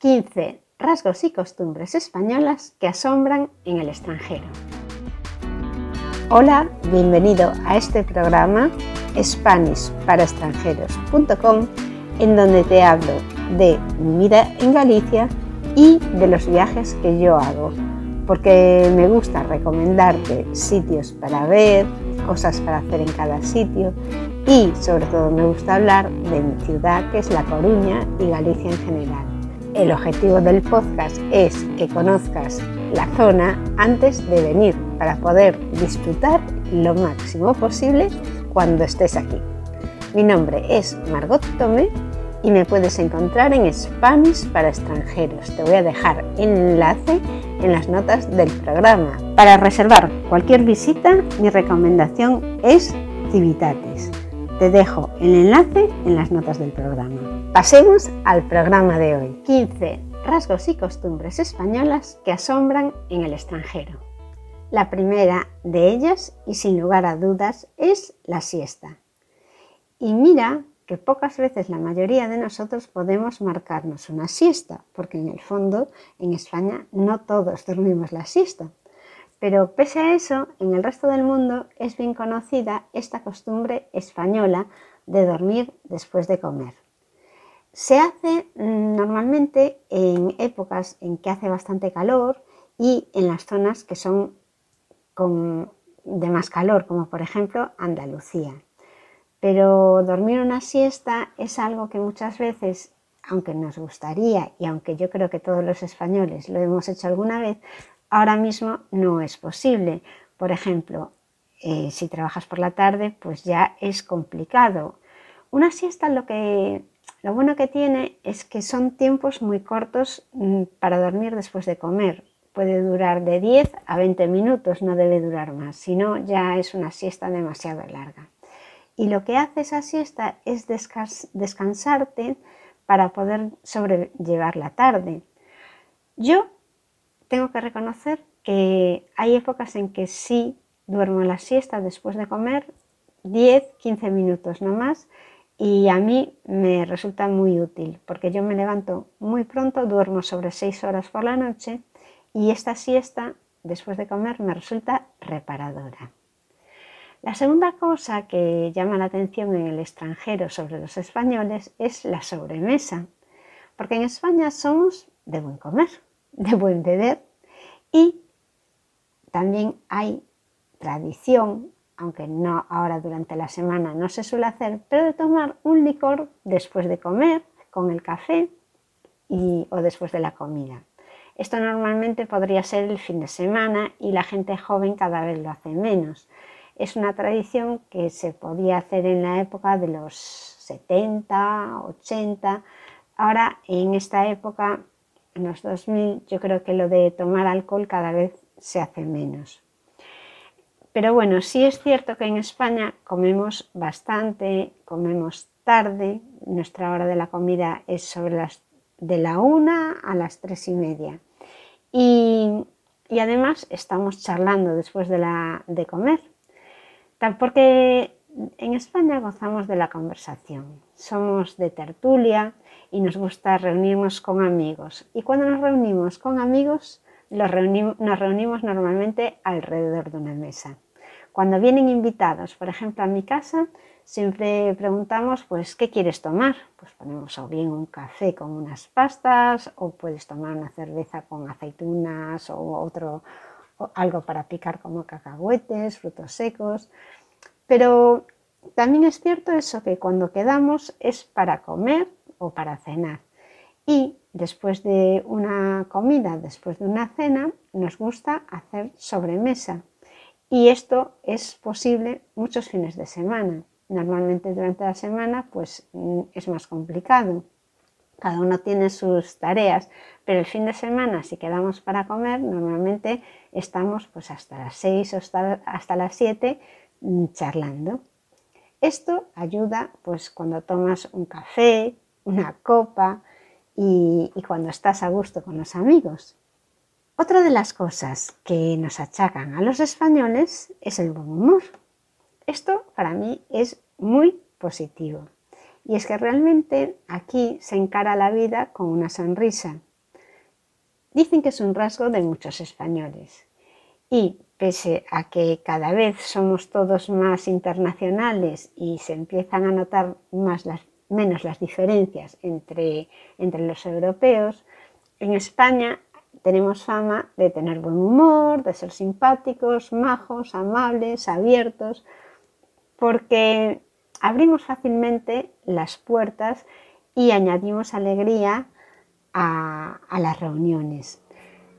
15 rasgos y costumbres españolas que asombran en el extranjero. Hola, bienvenido a este programa SpanishParaExtranjeros.com en donde te hablo de mi vida en Galicia y de los viajes que yo hago, porque me gusta recomendarte sitios para ver, cosas para hacer en cada sitio y sobre todo me gusta hablar de mi ciudad que es La Coruña y Galicia en general. El objetivo del podcast es que conozcas la zona antes de venir para poder disfrutar lo máximo posible cuando estés aquí. Mi nombre es Margot Tome y me puedes encontrar en Spanish para extranjeros. Te voy a dejar el enlace en las notas del programa. Para reservar cualquier visita, mi recomendación es Civitatis. Te dejo el enlace en las notas del programa. Pasemos al programa de hoy. 15 rasgos y costumbres españolas que asombran en el extranjero. La primera de ellas, y sin lugar a dudas, es la siesta. Y mira que pocas veces la mayoría de nosotros podemos marcarnos una siesta, porque en el fondo en España no todos dormimos la siesta. Pero pese a eso, en el resto del mundo es bien conocida esta costumbre española de dormir después de comer. Se hace mm, normalmente en épocas en que hace bastante calor y en las zonas que son de más calor, como por ejemplo Andalucía. Pero dormir una siesta es algo que muchas veces, aunque nos gustaría y aunque yo creo que todos los españoles lo hemos hecho alguna vez, ahora mismo no es posible. Por ejemplo, eh, si trabajas por la tarde, pues ya es complicado. Una siesta lo que lo bueno que tiene es que son tiempos muy cortos mm, para dormir después de comer. Puede durar de 10 a 20 minutos, no debe durar más, si no ya es una siesta demasiado larga. Y lo que hace esa siesta es descansarte para poder sobrellevar la tarde. Yo tengo que reconocer que hay épocas en que sí duermo la siesta después de comer 10, 15 minutos no más y a mí me resulta muy útil porque yo me levanto muy pronto, duermo sobre 6 horas por la noche y esta siesta después de comer me resulta reparadora. La segunda cosa que llama la atención en el extranjero sobre los españoles es la sobremesa, porque en España somos de buen comer de buen beber y también hay tradición, aunque no ahora durante la semana no se suele hacer, pero de tomar un licor después de comer, con el café y, o después de la comida. Esto normalmente podría ser el fin de semana y la gente joven cada vez lo hace menos. Es una tradición que se podía hacer en la época de los 70, 80. Ahora en esta época en los 2000 yo creo que lo de tomar alcohol cada vez se hace menos. Pero bueno, sí es cierto que en España comemos bastante, comemos tarde, nuestra hora de la comida es sobre las de la una a las tres y media. Y, además estamos charlando después de, la, de comer, porque en España gozamos de la conversación, somos de tertulia, y nos gusta reunirnos con amigos. Y cuando nos reunimos con amigos, nos reunimos normalmente alrededor de una mesa. Cuando vienen invitados, por ejemplo, a mi casa, siempre preguntamos, pues, ¿qué quieres tomar? Pues ponemos o bien un café con unas pastas, o puedes tomar una cerveza con aceitunas, o otro, algo para picar como cacahuetes, frutos secos. Pero también es cierto eso que cuando quedamos es para comer o para cenar. Y después de una comida, después de una cena, nos gusta hacer sobremesa. Y esto es posible muchos fines de semana. Normalmente durante la semana pues mm, es más complicado. Cada uno tiene sus tareas, pero el fin de semana si quedamos para comer, normalmente estamos pues hasta las 6 o hasta, hasta las 7 mm, charlando. Esto ayuda pues cuando tomas un café, una copa y, cuando estás a gusto con los amigos. Otra de las cosas que nos achacan a los españoles es el buen humor. Esto para mí es muy positivo. Y es que realmente aquí se encara la vida con una sonrisa. Dicen que es un rasgo de muchos españoles. Y pese a que cada vez somos todos más internacionales y se empiezan a notar menos las diferencias entre los europeos, en España tenemos fama de tener buen humor, de ser simpáticos, majos, amables, abiertos, porque abrimos fácilmente las puertas y añadimos alegría a, las reuniones.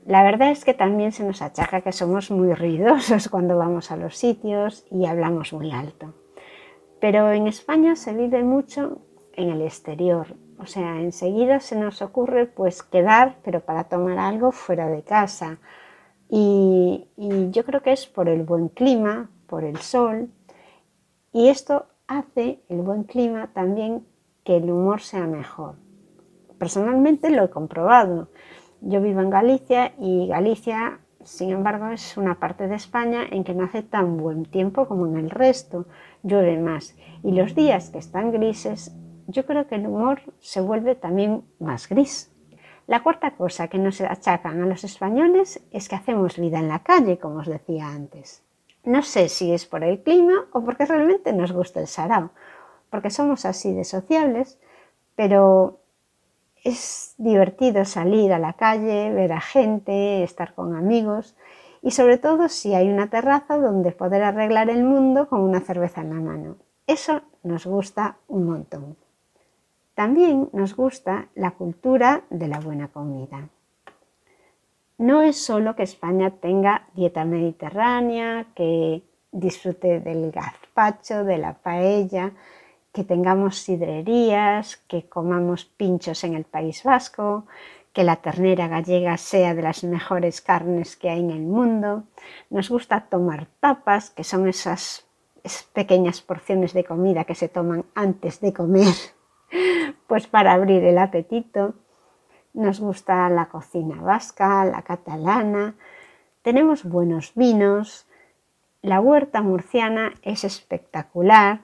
La verdad es que también se nos achaca que somos muy ruidosos cuando vamos a los sitios y hablamos muy alto. Pero en España se vive mucho en el exterior, o sea, enseguida se nos ocurre pues quedar, pero para tomar algo fuera de casa. Y, y yo creo que es por el buen clima, por el sol, y esto hace el buen clima también que el humor sea mejor. Personalmente lo he comprobado. Yo vivo en Galicia y Galicia, sin embargo, es una parte de España en que no hace tan buen tiempo como en el resto. Llueve más. Y los días que están grises, yo creo que el humor se vuelve también más gris. La cuarta cosa que nos achacan a los españoles es que hacemos vida en la calle, como os decía antes. No sé si es por el clima o porque realmente nos gusta el sarao, porque somos así de sociables, pero es divertido salir a la calle, ver a gente, estar con amigos y sobre todo si hay una terraza donde poder arreglar el mundo con una cerveza en la mano. Eso nos gusta un montón. También nos gusta la cultura de la buena comida. No es solo que España tenga dieta mediterránea, que disfrute del gazpacho, de la paella, que tengamos sidrerías, que comamos pinchos en el País Vasco, que la ternera gallega sea de las mejores carnes que hay en el mundo. Nos gusta tomar tapas, que son esas pequeñas porciones de comida que se toman antes de comer, pues para abrir el apetito. Nos gusta la cocina vasca, la catalana, tenemos buenos vinos, la huerta murciana es espectacular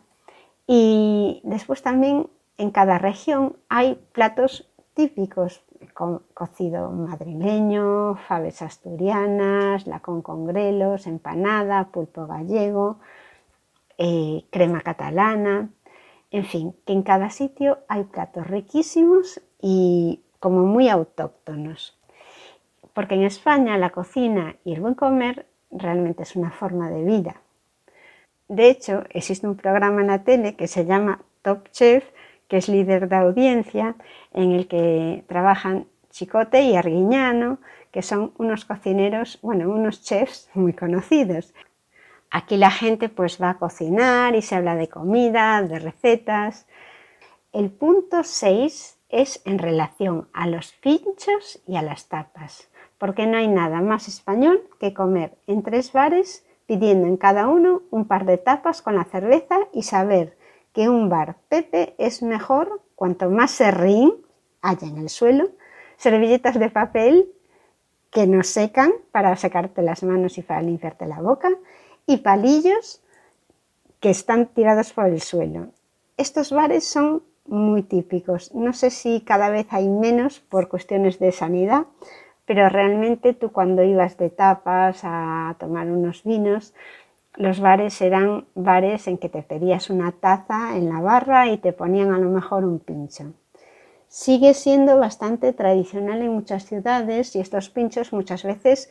y después también en cada región hay platos típicos, cocido madrileño, faves asturianas, lacón con grelos, empanada, pulpo gallego, eh, crema catalana, en fin, que en cada sitio hay platos riquísimos y como muy autóctonos. Porque en España la cocina y el buen comer realmente es una forma de vida. De hecho, existe un programa en la tele que se llama Top Chef, que es líder de audiencia, en el que trabajan Chicote y Arguiñano, que son unos cocineros, bueno, unos chefs muy conocidos. Aquí la gente pues va a cocinar y se habla de comida, de recetas. El punto 6 es en relación a los pinchos y a las tapas, porque no hay nada más español que comer en tres bares pidiendo en cada uno un par de tapas con la cerveza y saber que un bar Pepe es mejor cuanto más serrín haya en el suelo, servilletas de papel que no secan para secarte las manos y para limpiarte la boca y palillos que están tirados por el suelo. Estos bares son muy típicos. No sé si cada vez hay menos por cuestiones de sanidad, pero realmente tú cuando ibas de tapas a tomar unos vinos, los bares eran bares en que te pedías una taza en la barra y te ponían a lo mejor un pincho. Sigue siendo bastante tradicional en muchas ciudades y estos pinchos muchas veces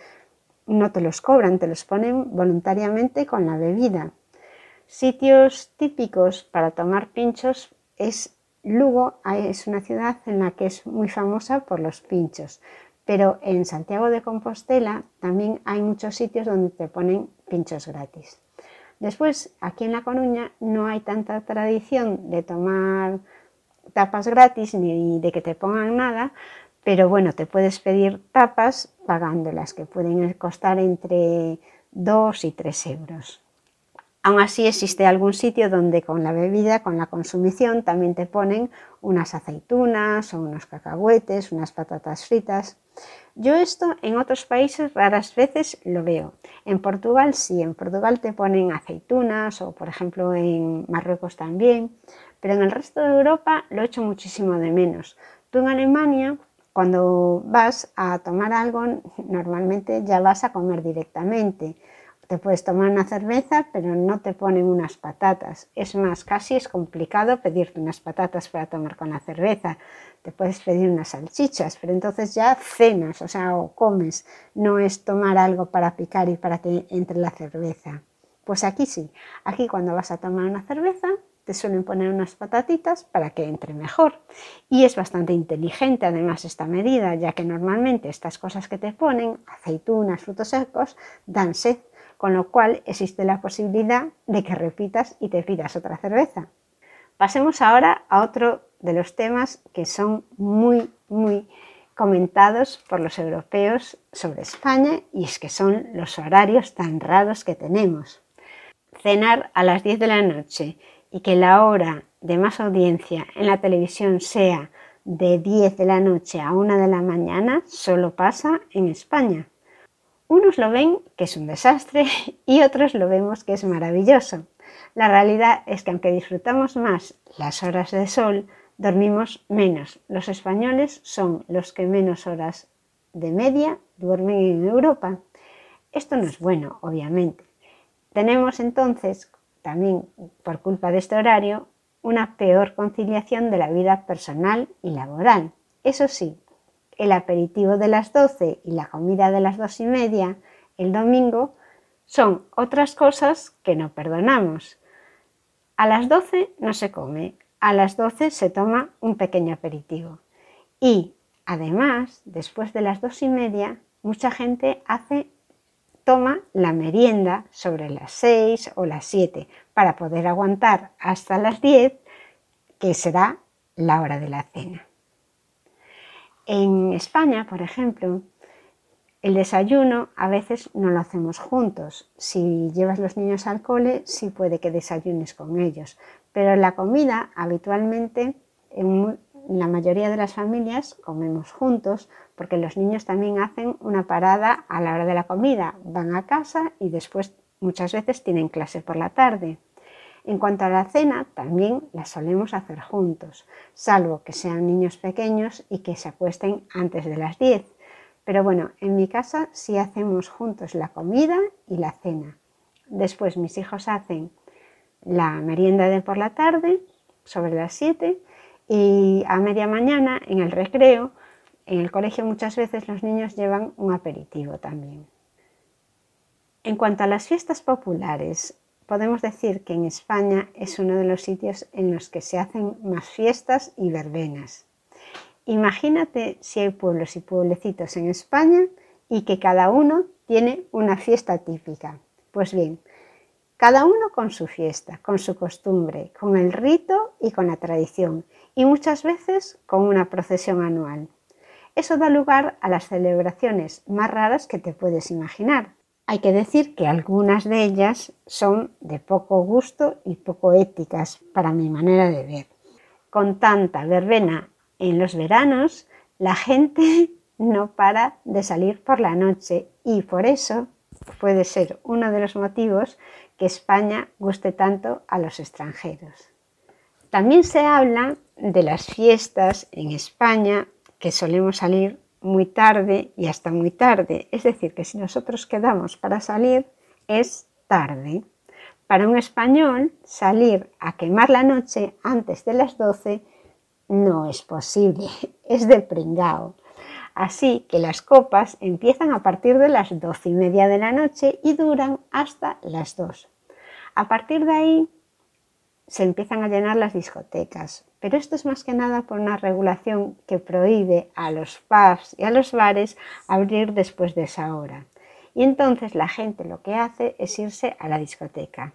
no te los cobran, te los ponen voluntariamente con la bebida. Sitios típicos para tomar pinchos es Lugo es una ciudad en la que es muy famosa por los pinchos, pero en Santiago de Compostela también hay muchos sitios donde te ponen pinchos gratis. Después, aquí en La Coruña no hay tanta tradición de tomar tapas gratis ni de que te pongan nada, pero bueno, te puedes pedir tapas pagándolas, que pueden costar entre 2 y 3 euros. Aún así existe algún sitio donde con la bebida, con la consumición, también te ponen unas aceitunas o unos cacahuetes, unas patatas fritas. Yo esto en otros países raras veces lo veo. En Portugal sí, en Portugal te ponen aceitunas o por ejemplo en Marruecos también, pero en el resto de Europa lo echo muchísimo de menos. Tú en Alemania Cuando vas a tomar algo, normalmente ya vas a comer directamente. Te puedes tomar una cerveza, pero no te ponen unas patatas. Es más, casi es complicado pedirte unas patatas para tomar con la cerveza. Te puedes pedir unas salchichas, pero entonces ya cenas, o sea, o comes. No es tomar algo para picar y para que entre la cerveza. Pues aquí sí. Aquí cuando vas a tomar una cerveza, te suelen poner unas patatitas para que entre mejor. Y es bastante inteligente además esta medida, ya que normalmente estas cosas que te ponen, aceitunas, frutos secos, dan sed con lo cual existe la posibilidad de que repitas y te pidas otra cerveza. Pasemos ahora a otro de los temas que son muy, muy comentados por los europeos sobre España y es que son los horarios tan raros que tenemos. Cenar a las 10 de la noche y que la hora de más audiencia en la televisión sea de 10 de la noche a 1 de la mañana solo pasa en España. Unos lo ven que es un desastre y otros lo vemos que es maravilloso. La realidad es que aunque disfrutamos más las horas de sol, dormimos menos. Los españoles son los que menos horas de media duermen en Europa. Esto no es bueno, obviamente. Tenemos entonces, también por culpa de este horario, una peor conciliación de la vida personal y laboral. Eso sí, el aperitivo de las 12 y la comida de las dos y media el domingo son otras cosas que no perdonamos. A las 12 no se come, a las 12 se toma un pequeño aperitivo. Y además, después de las dos y media, mucha gente hace, toma la merienda sobre las 6 o las 7 para poder aguantar hasta las 10, que será la hora de la cena. En España, por ejemplo, el desayuno a veces no lo hacemos juntos. Si llevas los niños al cole, sí puede que desayunes con ellos. Pero la comida, habitualmente, en la mayoría de las familias comemos juntos porque los niños también hacen una parada a la hora de la comida. Van a casa y después muchas veces tienen clase por la tarde. En cuanto a la cena, también la solemos hacer juntos, salvo que sean niños pequeños y que se acuesten antes de las 10. Pero bueno, en mi casa sí hacemos juntos la comida y la cena. Después mis hijos hacen la merienda de por la tarde, sobre las 7, y a media mañana, en el recreo, en el colegio muchas veces los niños llevan un aperitivo también. En cuanto a las fiestas populares, podemos decir que en España es uno de los sitios en los que se hacen más fiestas y verbenas. Imagínate si hay pueblos y pueblecitos en España y que cada uno tiene una fiesta típica. Pues bien, cada uno con su fiesta, con su costumbre, con el rito y con la tradición, y muchas veces con una procesión anual. Eso da lugar a las celebraciones más raras que te puedes imaginar, hay que decir que algunas de ellas son de poco gusto y poco éticas para mi manera de ver. Con tanta verbena en los veranos, la gente no para de salir por la noche y por eso puede ser uno de los motivos que España guste tanto a los extranjeros. También se habla de las fiestas en España que solemos salir muy tarde y hasta muy tarde. Es decir, que si nosotros quedamos para salir es tarde. Para un español, salir a quemar la noche antes de las 12 no es posible, es de pringao. Así que las copas empiezan a partir de las doce y media de la noche y duran hasta las 2. A partir de ahí se empiezan a llenar las discotecas, pero esto es más que nada por una regulación que prohíbe a los pubs y a los bares abrir después de esa hora. Y entonces la gente lo que hace es irse a la discoteca.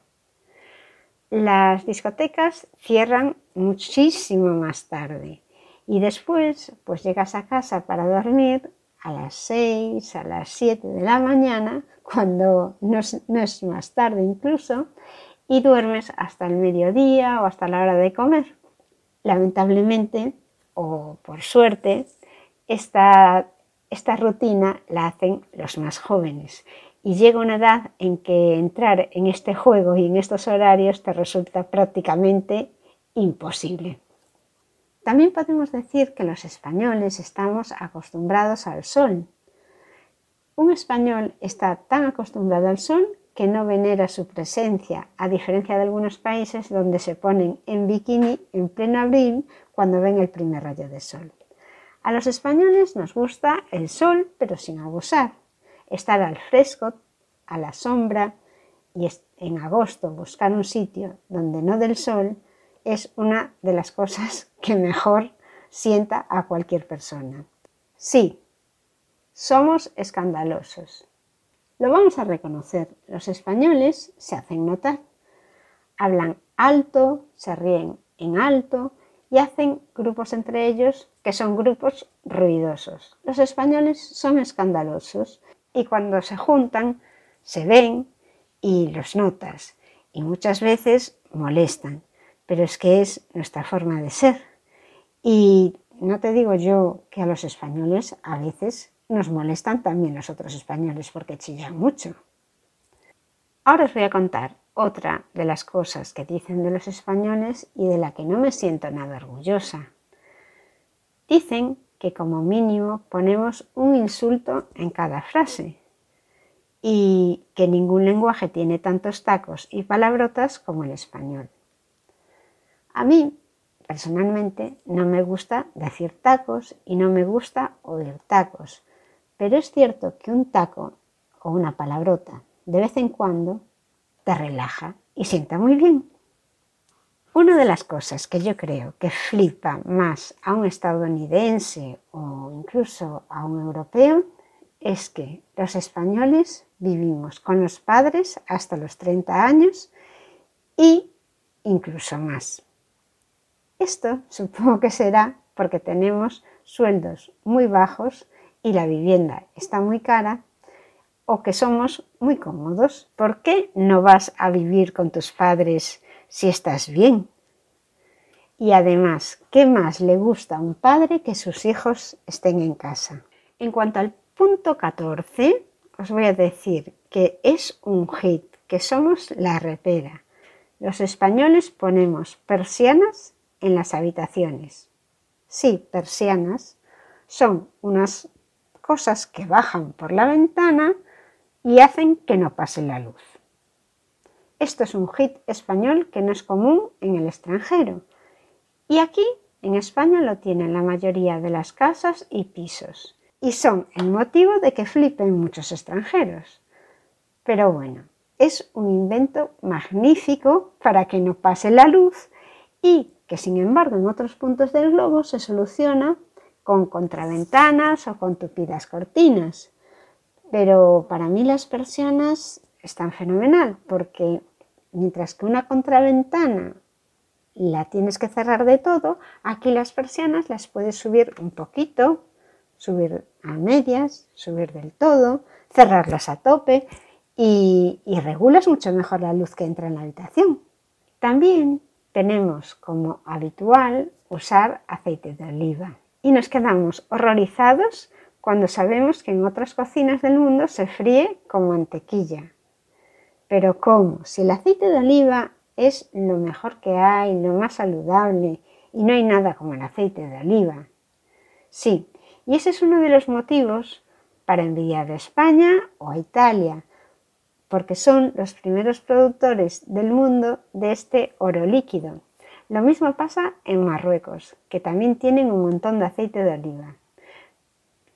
Las discotecas cierran muchísimo más tarde y después pues llegas a casa para dormir a las 6, a las 7 de la mañana, cuando no es, no es más tarde incluso, y duermes hasta el mediodía o hasta la hora de comer. Lamentablemente, o por suerte, esta, esta rutina la hacen los más jóvenes y llega una edad en que entrar en este juego y en estos horarios te resulta prácticamente imposible. También podemos decir que los españoles estamos acostumbrados al sol. Un español está tan acostumbrado al sol que no venera su presencia, a diferencia de algunos países donde se ponen en bikini en pleno abril cuando ven el primer rayo de sol. A los españoles nos gusta el sol, pero sin abusar. Estar al fresco, a la sombra y en agosto buscar un sitio donde no del sol es una de las cosas que mejor sienta a cualquier persona. Sí, somos escandalosos, lo vamos a reconocer. Los españoles se hacen notar. Hablan alto, se ríen en alto y hacen grupos entre ellos que son grupos ruidosos. Los españoles son escandalosos y cuando se juntan se ven y los notas y muchas veces molestan, pero es que es nuestra forma de ser. Y no te digo yo que a los españoles a veces nos molestan también los otros españoles porque chillan mucho. Ahora os voy a contar otra de las cosas que dicen de los españoles y de la que no me siento nada orgullosa. Dicen que como mínimo ponemos un insulto en cada frase y que ningún lenguaje tiene tantos tacos y palabrotas como el español. A mí, personalmente, no me gusta decir tacos y no me gusta oír tacos, pero es cierto que un taco o una palabrota de vez en cuando te relaja y sienta muy bien. Una de las cosas que yo creo que flipa más a un estadounidense o incluso a un europeo es que los españoles vivimos con los padres hasta los 30 años y incluso más. Esto supongo que será porque tenemos sueldos muy bajos y la vivienda está muy cara o que somos muy cómodos. ¿Por qué no vas a vivir con tus padres si estás bien? Y además, ¿qué más le gusta a un padre que sus hijos estén en casa? En cuanto al punto 14, os voy a decir que es un hit, que somos la repera. Los españoles ponemos persianas en las habitaciones. Sí, persianas son unas cosas que bajan por la ventana y hacen que no pase la luz. Esto es un hit español que no es común en el extranjero. Y aquí, en España, lo tienen la mayoría de las casas y pisos. Y son el motivo de que flipen muchos extranjeros. Pero bueno, es un invento magnífico para que no pase la luz y que sin embargo en otros puntos del globo se soluciona con contraventanas o con tupidas cortinas. Pero para mí las persianas están fenomenal porque mientras que una contraventana la tienes que cerrar de todo, aquí las persianas las puedes subir un poquito, subir a medias, subir del todo, cerrarlas a tope y, regulas mucho mejor la luz que entra en la habitación. También tenemos como habitual usar aceite de oliva y nos quedamos horrorizados cuando sabemos que en otras cocinas del mundo se fríe con mantequilla. Pero ¿cómo? Si el aceite de oliva es lo mejor que hay, lo más saludable, y no hay nada como el aceite de oliva. Sí, y ese es uno de los motivos para envidiar a España o a Italia, porque son los primeros productores del mundo de este oro líquido. Lo mismo pasa en Marruecos, que también tienen un montón de aceite de oliva.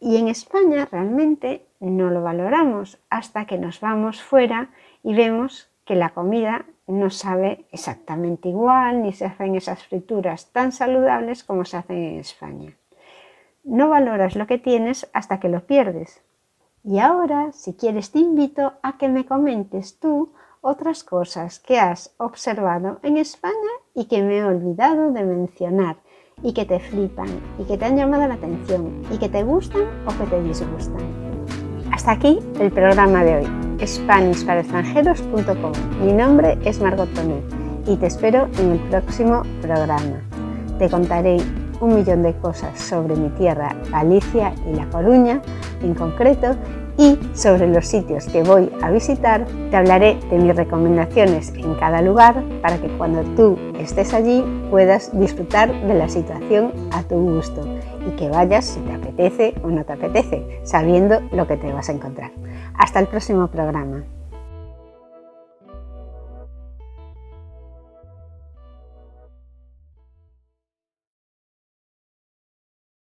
Y en España realmente no lo valoramos hasta que nos vamos fuera y vemos que la comida no sabe exactamente igual ni se hacen esas frituras tan saludables como se hacen en España. No valoras lo que tienes hasta que lo pierdes. Y ahora, si quieres, te invito a que me comentes tú otras cosas que has observado en España y que me he olvidado de mencionar y que te flipan y que te han llamado la atención y que te gustan o que te disgustan. Hasta aquí el programa de hoy, SpanishParaExtranjeros.com. Mi nombre es Margot Tonet y te espero en el próximo programa. Te contaré un millón de cosas sobre mi tierra, Galicia y La Coruña en concreto y sobre los sitios que voy a visitar te hablaré de mis recomendaciones en cada lugar para que cuando tú estés allí puedas disfrutar de la situación a tu gusto y que vayas si te apetece o no te apetece, sabiendo lo que te vas a encontrar. Hasta el próximo programa.